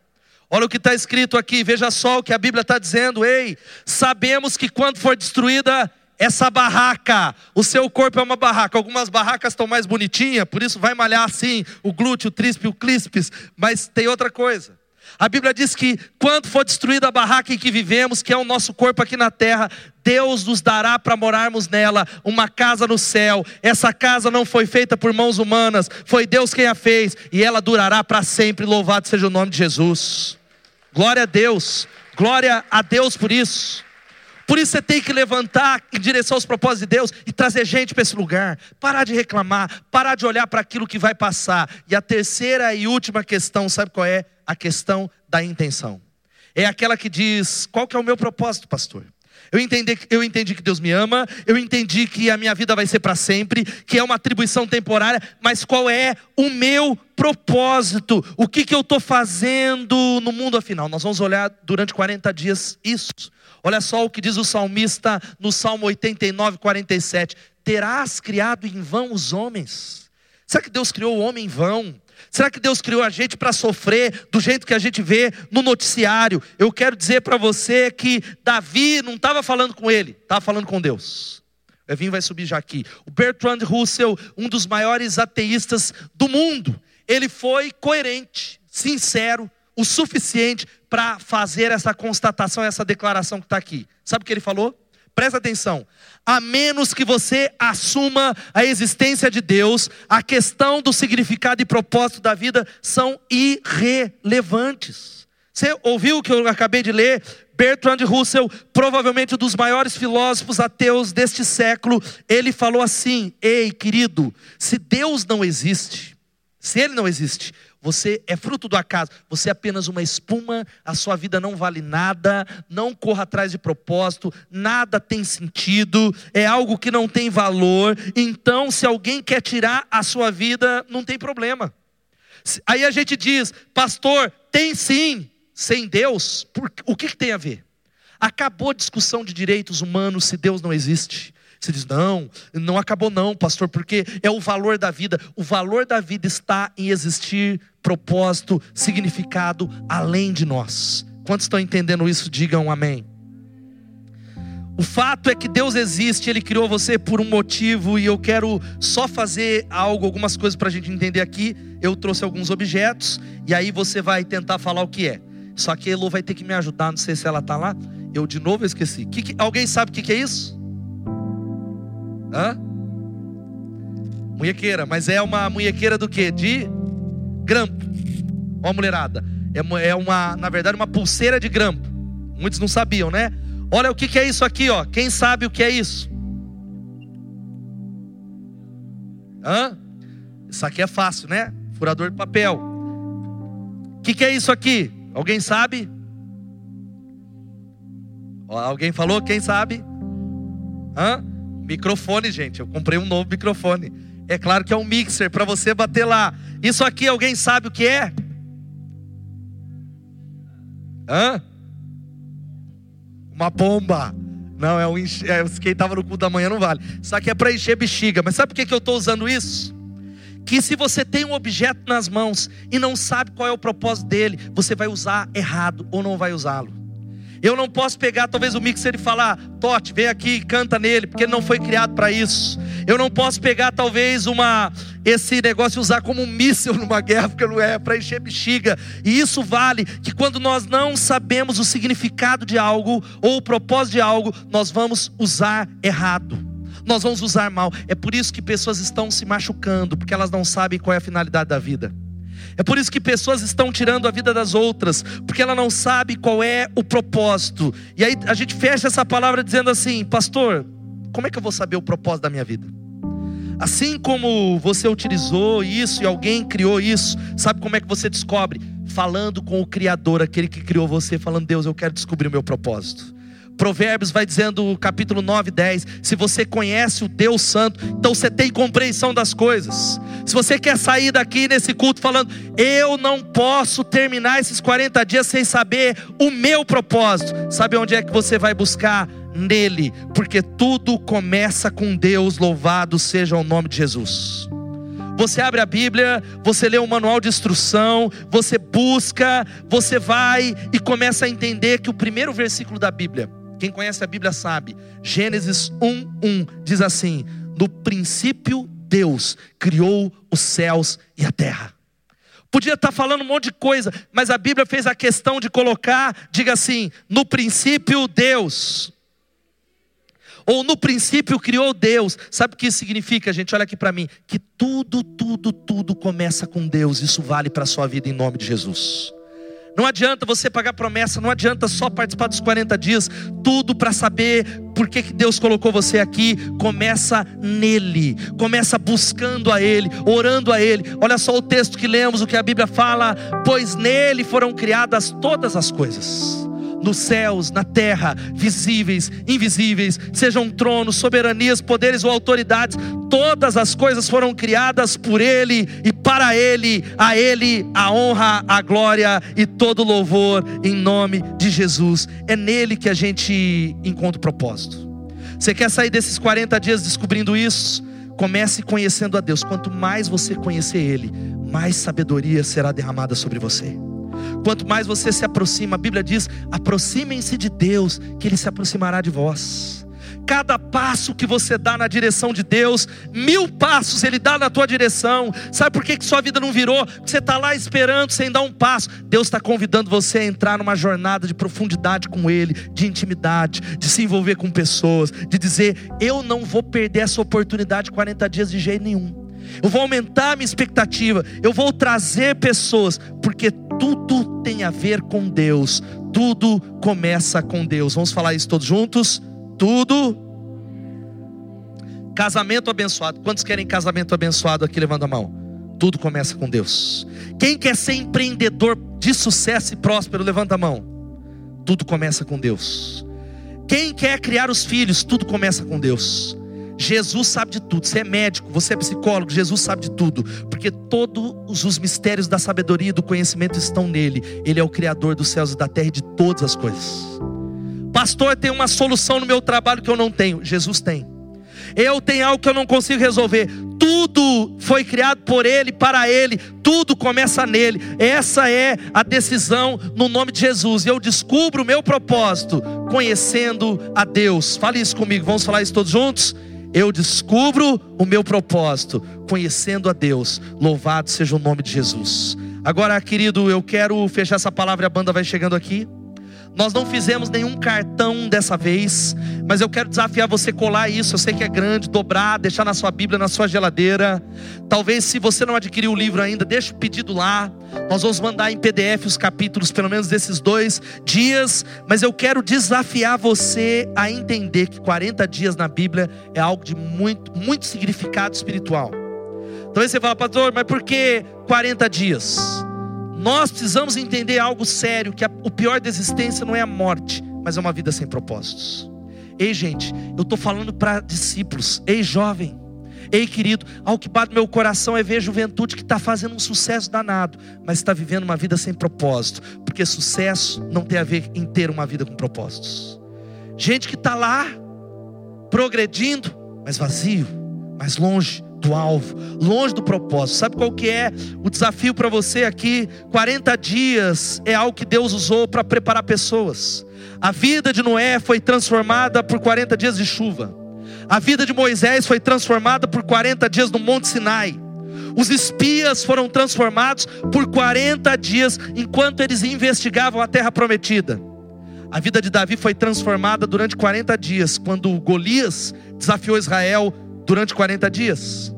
Olha o que está escrito aqui, veja só o que a Bíblia está dizendo. Ei, sabemos que quando for destruída essa barraca, o seu corpo é uma barraca. Algumas barracas estão mais bonitinhas, por isso vai malhar assim, o glúteo, o tríceps, o clíspes. Mas tem outra coisa. A Bíblia diz que quando for destruída a barraca em que vivemos, que é o nosso corpo aqui na terra, Deus nos dará para morarmos nela uma casa no céu. Essa casa não foi feita por mãos humanas, foi Deus quem a fez, e ela durará para sempre. Louvado seja o nome de Jesus. Glória a Deus, glória a Deus por isso. Por isso você tem que levantar em direção aos propósitos de Deus e trazer gente para esse lugar. Parar de reclamar, parar de olhar para aquilo que vai passar. E a terceira e última questão, sabe qual é? A questão da intenção. É aquela que diz: qual que é o meu propósito, pastor? Eu entendi, eu entendi que Deus me ama, eu entendi que a minha vida vai ser para sempre, que é uma atribuição temporária, mas qual é o meu propósito? O que, que eu estou fazendo no mundo afinal? Nós vamos olhar durante 40 dias isso. Olha só o que diz o salmista no Salmo 89, 47: Terás criado em vão os homens? Será que Deus criou o homem em vão? Será que Deus criou a gente para sofrer do jeito que a gente vê no noticiário? Eu quero dizer para você que Davi não estava falando com ele, estava falando com Deus. Evinho vai subir já aqui. O Bertrand Russell, um dos maiores ateístas do mundo, ele foi coerente, sincero, o suficiente para fazer essa constatação, essa declaração que está aqui. Sabe o que ele falou? Presta atenção. A menos que você assuma a existência de Deus, a questão do significado e propósito da vida são irrelevantes. Você ouviu o que eu acabei de ler? Bertrand Russell, provavelmente um dos maiores filósofos ateus deste século, ele falou assim: Ei, querido, se Deus não existe, se Ele não existe, você é fruto do acaso, você é apenas uma espuma, a sua vida não vale nada, não corra atrás de propósito, nada tem sentido, é algo que não tem valor. Então, se alguém quer tirar a sua vida, não tem problema. Aí a gente diz, pastor, tem sim, sem Deus, por, o que, que tem a ver? Acabou a discussão de direitos humanos se Deus não existe. Você diz: não, não acabou, não, pastor, porque é o valor da vida. O valor da vida está em existir propósito, significado além de nós. Quantos estão entendendo isso? Digam amém. O fato é que Deus existe, Ele criou você por um motivo, e eu quero só fazer algo, algumas coisas para a gente entender aqui. Eu trouxe alguns objetos, e aí você vai tentar falar o que é. Só que a Elo vai ter que me ajudar, não sei se ela está lá. Eu de novo esqueci. Que que, alguém sabe o que, que é isso? Hã? Munhequeira, mas é uma munhequeira do que? De grampo. Ó, mulherada. É, é uma, na verdade, uma pulseira de grampo. Muitos não sabiam, né? Olha o que, que é isso aqui, ó. Quem sabe o que é isso? Hã? Isso aqui é fácil, né? Furador de papel. O que, que é isso aqui? Alguém sabe? Alguém falou? Quem sabe? Hã? Microfone, gente. Eu comprei um novo microfone. É claro que é um mixer para você bater lá. Isso aqui alguém sabe o que é? Hã? Uma bomba. Não, é um enche... é, quem estava no cu da manhã não vale. Isso aqui é para encher bexiga. Mas sabe por que, que eu estou usando isso? Que se você tem um objeto nas mãos e não sabe qual é o propósito dele, você vai usar errado ou não vai usá-lo. Eu não posso pegar talvez o mixer e falar, Tote, vem aqui e canta nele, porque ele não foi criado para isso. Eu não posso pegar talvez uma esse negócio e usar como um míssil numa guerra, porque não é para encher bexiga. E isso vale que quando nós não sabemos o significado de algo ou o propósito de algo, nós vamos usar errado. Nós vamos usar mal. É por isso que pessoas estão se machucando, porque elas não sabem qual é a finalidade da vida. É por isso que pessoas estão tirando a vida das outras, porque ela não sabe qual é o propósito. E aí a gente fecha essa palavra dizendo assim: Pastor, como é que eu vou saber o propósito da minha vida? Assim como você utilizou isso e alguém criou isso, sabe como é que você descobre? Falando com o Criador, aquele que criou você, falando: Deus, eu quero descobrir o meu propósito. Provérbios vai dizendo, capítulo 9, 10: se você conhece o Deus Santo, então você tem compreensão das coisas. Se você quer sair daqui nesse culto falando, eu não posso terminar esses 40 dias sem saber o meu propósito, sabe onde é que você vai buscar? Nele, porque tudo começa com Deus, louvado seja o nome de Jesus. Você abre a Bíblia, você lê o um manual de instrução, você busca, você vai e começa a entender que o primeiro versículo da Bíblia quem conhece a Bíblia sabe. Gênesis 1:1 diz assim: "No princípio Deus criou os céus e a terra". Podia estar falando um monte de coisa, mas a Bíblia fez a questão de colocar, diga assim: "No princípio Deus". Ou no princípio criou Deus. Sabe o que isso significa, gente? Olha aqui para mim, que tudo, tudo, tudo começa com Deus. Isso vale para a sua vida em nome de Jesus. Não adianta você pagar promessa, não adianta só participar dos 40 dias, tudo para saber por que, que Deus colocou você aqui. Começa nele, começa buscando a Ele, orando a Ele. Olha só o texto que lemos, o que a Bíblia fala: pois nele foram criadas todas as coisas nos céus, na terra, visíveis, invisíveis, sejam tronos, soberanias, poderes ou autoridades, todas as coisas foram criadas por Ele e para Ele, a Ele a honra, a glória e todo louvor em nome de Jesus. É nele que a gente encontra o propósito. Você quer sair desses 40 dias descobrindo isso? Comece conhecendo a Deus. Quanto mais você conhecer Ele, mais sabedoria será derramada sobre você. Quanto mais você se aproxima, a Bíblia diz: aproximem-se de Deus, que Ele se aproximará de vós. Cada passo que você dá na direção de Deus, mil passos Ele dá na tua direção. Sabe por que, que sua vida não virou? Você está lá esperando sem dar um passo. Deus está convidando você a entrar numa jornada de profundidade com Ele, de intimidade, de se envolver com pessoas, de dizer: Eu não vou perder essa oportunidade de 40 dias de jeito nenhum eu vou aumentar a minha expectativa, eu vou trazer pessoas, porque tem a ver com Deus, tudo começa com Deus. Vamos falar isso todos juntos? Tudo. Casamento abençoado. Quantos querem casamento abençoado aqui? Levanta a mão. Tudo começa com Deus. Quem quer ser empreendedor de sucesso e próspero? Levanta a mão. Tudo começa com Deus. Quem quer criar os filhos? Tudo começa com Deus. Jesus sabe de tudo. Você é médico, você é psicólogo, Jesus sabe de tudo, porque todos os mistérios da sabedoria e do conhecimento estão nele. Ele é o criador dos céus e da terra e de todas as coisas. Pastor, tem uma solução no meu trabalho que eu não tenho. Jesus tem. Eu tenho algo que eu não consigo resolver. Tudo foi criado por Ele, para Ele, tudo começa nele. Essa é a decisão no nome de Jesus. Eu descubro o meu propósito conhecendo a Deus. Fale isso comigo, vamos falar isso todos juntos? Eu descubro o meu propósito, conhecendo a Deus. Louvado seja o nome de Jesus. Agora, querido, eu quero fechar essa palavra a banda vai chegando aqui. Nós não fizemos nenhum cartão dessa vez, mas eu quero desafiar você colar isso. Eu sei que é grande, dobrar, deixar na sua Bíblia, na sua geladeira. Talvez, se você não adquiriu o livro ainda, deixe o pedido lá. Nós vamos mandar em PDF os capítulos, pelo menos desses dois dias. Mas eu quero desafiar você a entender que 40 dias na Bíblia é algo de muito, muito significado espiritual. Talvez você fale, pastor, mas por que 40 dias? Nós precisamos entender algo sério: que a, o pior da existência não é a morte, mas é uma vida sem propósitos. Ei, gente, eu estou falando para discípulos. Ei, jovem, Ei, querido, ao que bate meu coração é ver juventude que está fazendo um sucesso danado, mas está vivendo uma vida sem propósito, porque sucesso não tem a ver em ter uma vida com propósitos. Gente que está lá, progredindo, mas vazio, mais longe do alvo, longe do propósito. Sabe qual que é o desafio para você aqui? 40 dias é algo que Deus usou para preparar pessoas. A vida de Noé foi transformada por 40 dias de chuva. A vida de Moisés foi transformada por 40 dias no Monte Sinai. Os espias foram transformados por 40 dias enquanto eles investigavam a terra prometida. A vida de Davi foi transformada durante 40 dias, quando Golias desafiou Israel durante 40 dias.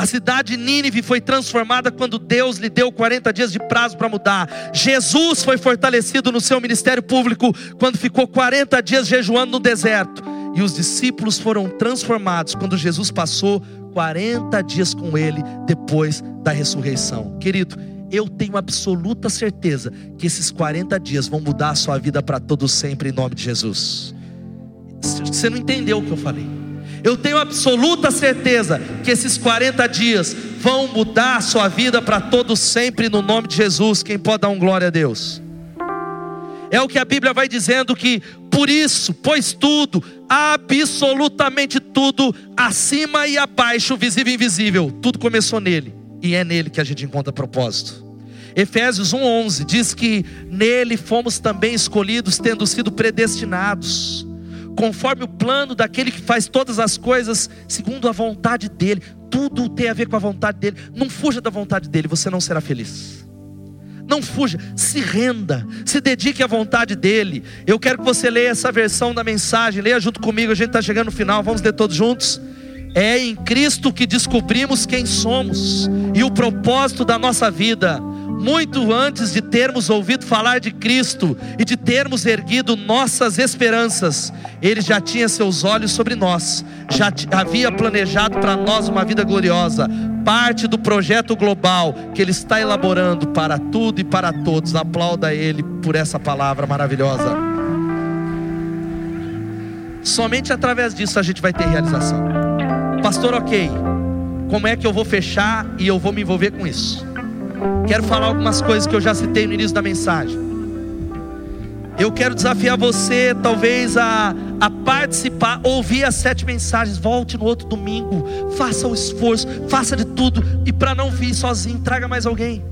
A cidade de Nínive foi transformada quando Deus lhe deu 40 dias de prazo para mudar. Jesus foi fortalecido no seu ministério público quando ficou 40 dias jejuando no deserto. E os discípulos foram transformados quando Jesus passou 40 dias com ele depois da ressurreição. Querido, eu tenho absoluta certeza que esses 40 dias vão mudar a sua vida para todo sempre em nome de Jesus. Você não entendeu o que eu falei? Eu tenho absoluta certeza que esses 40 dias vão mudar a sua vida para todo sempre no nome de Jesus. Quem pode dar um glória a Deus? É o que a Bíblia vai dizendo que por isso, pois tudo, absolutamente tudo, acima e abaixo, visível e invisível, tudo começou nele e é nele que a gente encontra propósito. Efésios 1:11 diz que nele fomos também escolhidos, tendo sido predestinados, conforme o plano daquele que faz todas as coisas segundo a vontade dele. Tudo tem a ver com a vontade dele. Não fuja da vontade dele, você não será feliz. Não fuja, se renda, se dedique à vontade dele. Eu quero que você leia essa versão da mensagem, leia junto comigo, a gente está chegando no final, vamos ler todos juntos. É em Cristo que descobrimos quem somos e o propósito da nossa vida muito antes de termos ouvido falar de Cristo e de termos erguido nossas esperanças, Ele já tinha seus olhos sobre nós, já havia planejado para nós uma vida gloriosa, parte do projeto global que Ele está elaborando para tudo e para todos. Aplauda Ele por essa palavra maravilhosa. Somente através disso a gente vai ter realização. Pastor, ok, como é que eu vou fechar e eu vou me envolver com isso? Quero falar algumas coisas que eu já citei no início da mensagem. Eu quero desafiar você, talvez, a, a participar, ouvir as sete mensagens, volte no outro domingo, faça o esforço, faça de tudo, e para não vir sozinho, traga mais alguém.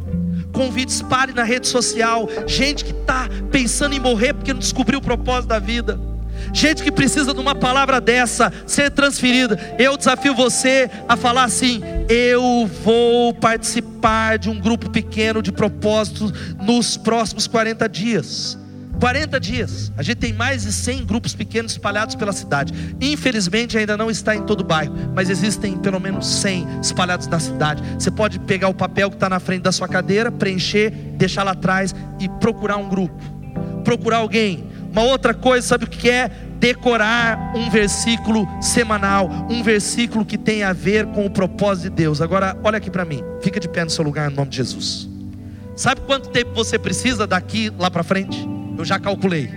Convide, espalhe na rede social, gente que está pensando em morrer porque não descobriu o propósito da vida gente que precisa de uma palavra dessa ser transferida. Eu desafio você a falar assim: eu vou participar de um grupo pequeno de propósitos nos próximos 40 dias. 40 dias. A gente tem mais de 100 grupos pequenos espalhados pela cidade. Infelizmente ainda não está em todo o bairro, mas existem pelo menos 100 espalhados na cidade. Você pode pegar o papel que está na frente da sua cadeira, preencher, deixar lá atrás e procurar um grupo. Procurar alguém uma outra coisa, sabe o que é? Decorar um versículo semanal, um versículo que tem a ver com o propósito de Deus. Agora, olha aqui para mim, fica de pé no seu lugar, em nome de Jesus. Sabe quanto tempo você precisa daqui lá para frente? Eu já calculei.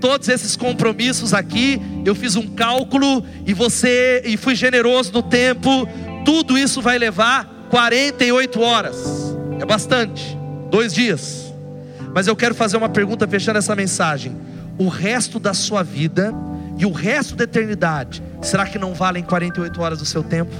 Todos esses compromissos aqui, eu fiz um cálculo e você e fui generoso no tempo. Tudo isso vai levar 48 horas. É bastante. Dois dias. Mas eu quero fazer uma pergunta fechando essa mensagem. O resto da sua vida e o resto da eternidade, será que não valem 48 horas do seu tempo?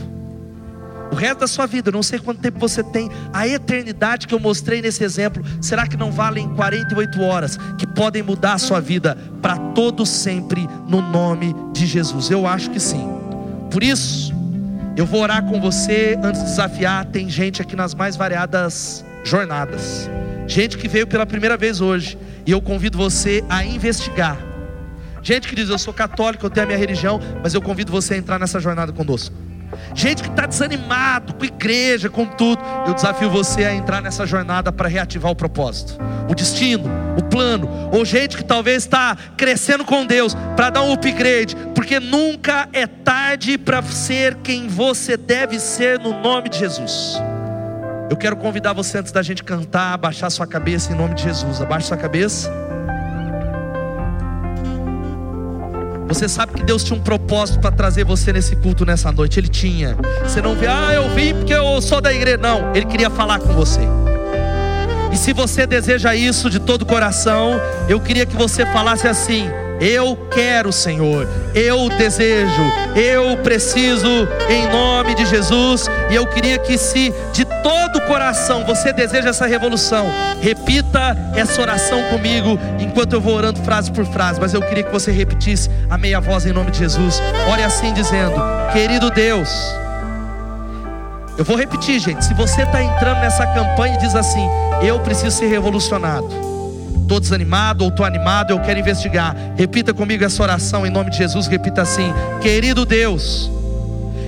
O resto da sua vida, não sei quanto tempo você tem, a eternidade que eu mostrei nesse exemplo, será que não valem 48 horas que podem mudar a sua vida para todo sempre no nome de Jesus? Eu acho que sim. Por isso, eu vou orar com você antes de desafiar. Tem gente aqui nas mais variadas jornadas gente que veio pela primeira vez hoje, e eu convido você a investigar. Gente que diz: Eu sou católico, eu tenho a minha religião, mas eu convido você a entrar nessa jornada conosco. Gente que está desanimado com igreja, com tudo, eu desafio você a entrar nessa jornada para reativar o propósito, o destino, o plano. Ou gente que talvez está crescendo com Deus para dar um upgrade, porque nunca é tarde para ser quem você deve ser no nome de Jesus. Eu quero convidar você antes da gente cantar, abaixar sua cabeça em nome de Jesus. Abaixe sua cabeça. Você sabe que Deus tinha um propósito para trazer você nesse culto nessa noite. Ele tinha. Você não vê, ah, eu vim porque eu sou da igreja. Não, Ele queria falar com você. E se você deseja isso de todo o coração, eu queria que você falasse assim: eu quero, Senhor, eu desejo, eu preciso, em nome de Jesus. E eu queria que, se de todo o coração você deseja essa revolução, repita essa oração comigo, enquanto eu vou orando frase por frase. Mas eu queria que você repetisse a meia voz em nome de Jesus. Ore assim, dizendo: Querido Deus, eu vou repetir, gente. Se você está entrando nessa campanha e diz assim: Eu preciso ser revolucionado estou desanimado ou estou animado, eu quero investigar. Repita comigo essa oração em nome de Jesus. Repita assim: Querido Deus,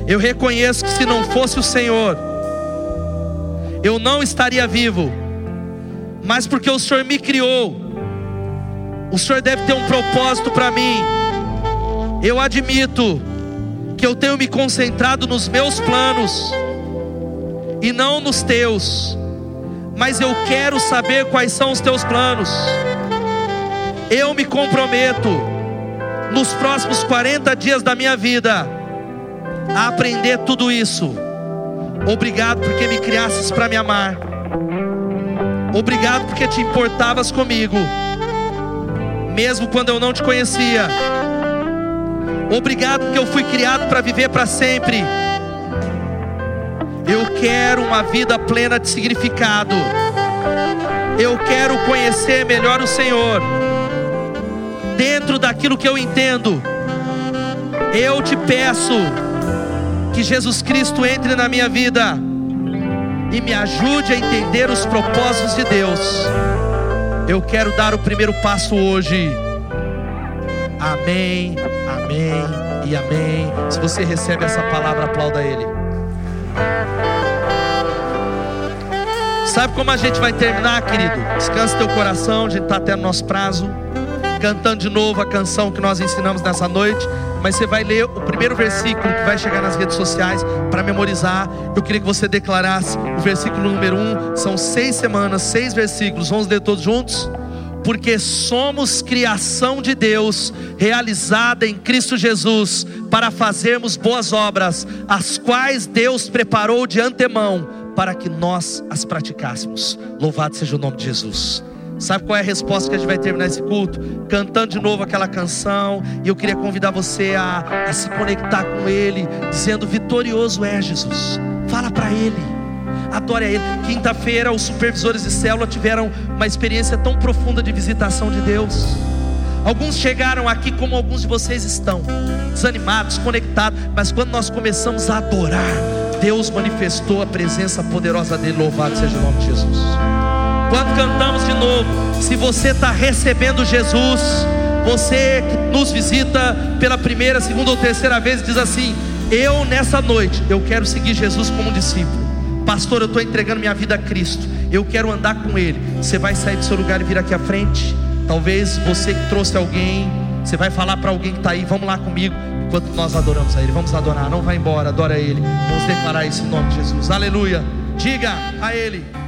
eu reconheço que se não fosse o Senhor, eu não estaria vivo, mas porque o Senhor me criou, o Senhor deve ter um propósito para mim. Eu admito que eu tenho me concentrado nos meus planos e não nos teus mas eu quero saber quais são os teus planos. Eu me comprometo, nos próximos 40 dias da minha vida, a aprender tudo isso. Obrigado porque me criasses para me amar. Obrigado porque te importavas comigo, mesmo quando eu não te conhecia. Obrigado porque eu fui criado para viver para sempre eu quero uma vida plena de significado. Eu quero conhecer melhor o Senhor. Dentro daquilo que eu entendo, eu te peço que Jesus Cristo entre na minha vida e me ajude a entender os propósitos de Deus. Eu quero dar o primeiro passo hoje. Amém, amém e amém. Se você recebe essa palavra, aplauda Ele. Sabe como a gente vai terminar, querido? Descansa teu coração, a gente está até no nosso prazo. Cantando de novo a canção que nós ensinamos nessa noite. Mas você vai ler o primeiro versículo que vai chegar nas redes sociais para memorizar. Eu queria que você declarasse o versículo número um. São seis semanas, seis versículos. Vamos ler todos juntos? porque somos criação de Deus, realizada em Cristo Jesus, para fazermos boas obras, as quais Deus preparou de antemão para que nós as praticássemos. Louvado seja o nome de Jesus. Sabe qual é a resposta que a gente vai terminar esse culto? Cantando de novo aquela canção. E eu queria convidar você a, a se conectar com Ele, dizendo: Vitorioso é Jesus. Fala para Ele. Adore a Ele. Quinta-feira, os supervisores de célula tiveram uma experiência tão profunda de visitação de Deus. Alguns chegaram aqui como alguns de vocês estão, desanimados, conectados, mas quando nós começamos a adorar, Deus manifestou a presença poderosa dele. Louvado seja o nome de Jesus. Quando cantamos de novo, se você está recebendo Jesus, você que nos visita pela primeira, segunda ou terceira vez, diz assim: Eu nessa noite, eu quero seguir Jesus como discípulo. Pastor, eu estou entregando minha vida a Cristo. Eu quero andar com Ele. Você vai sair do seu lugar e vir aqui à frente. Talvez você que trouxe alguém, você vai falar para alguém que está aí, vamos lá comigo enquanto nós adoramos a Ele. Vamos adorar, não vai embora, adora a Ele. Vamos declarar isso em nome de Jesus. Aleluia. Diga a Ele.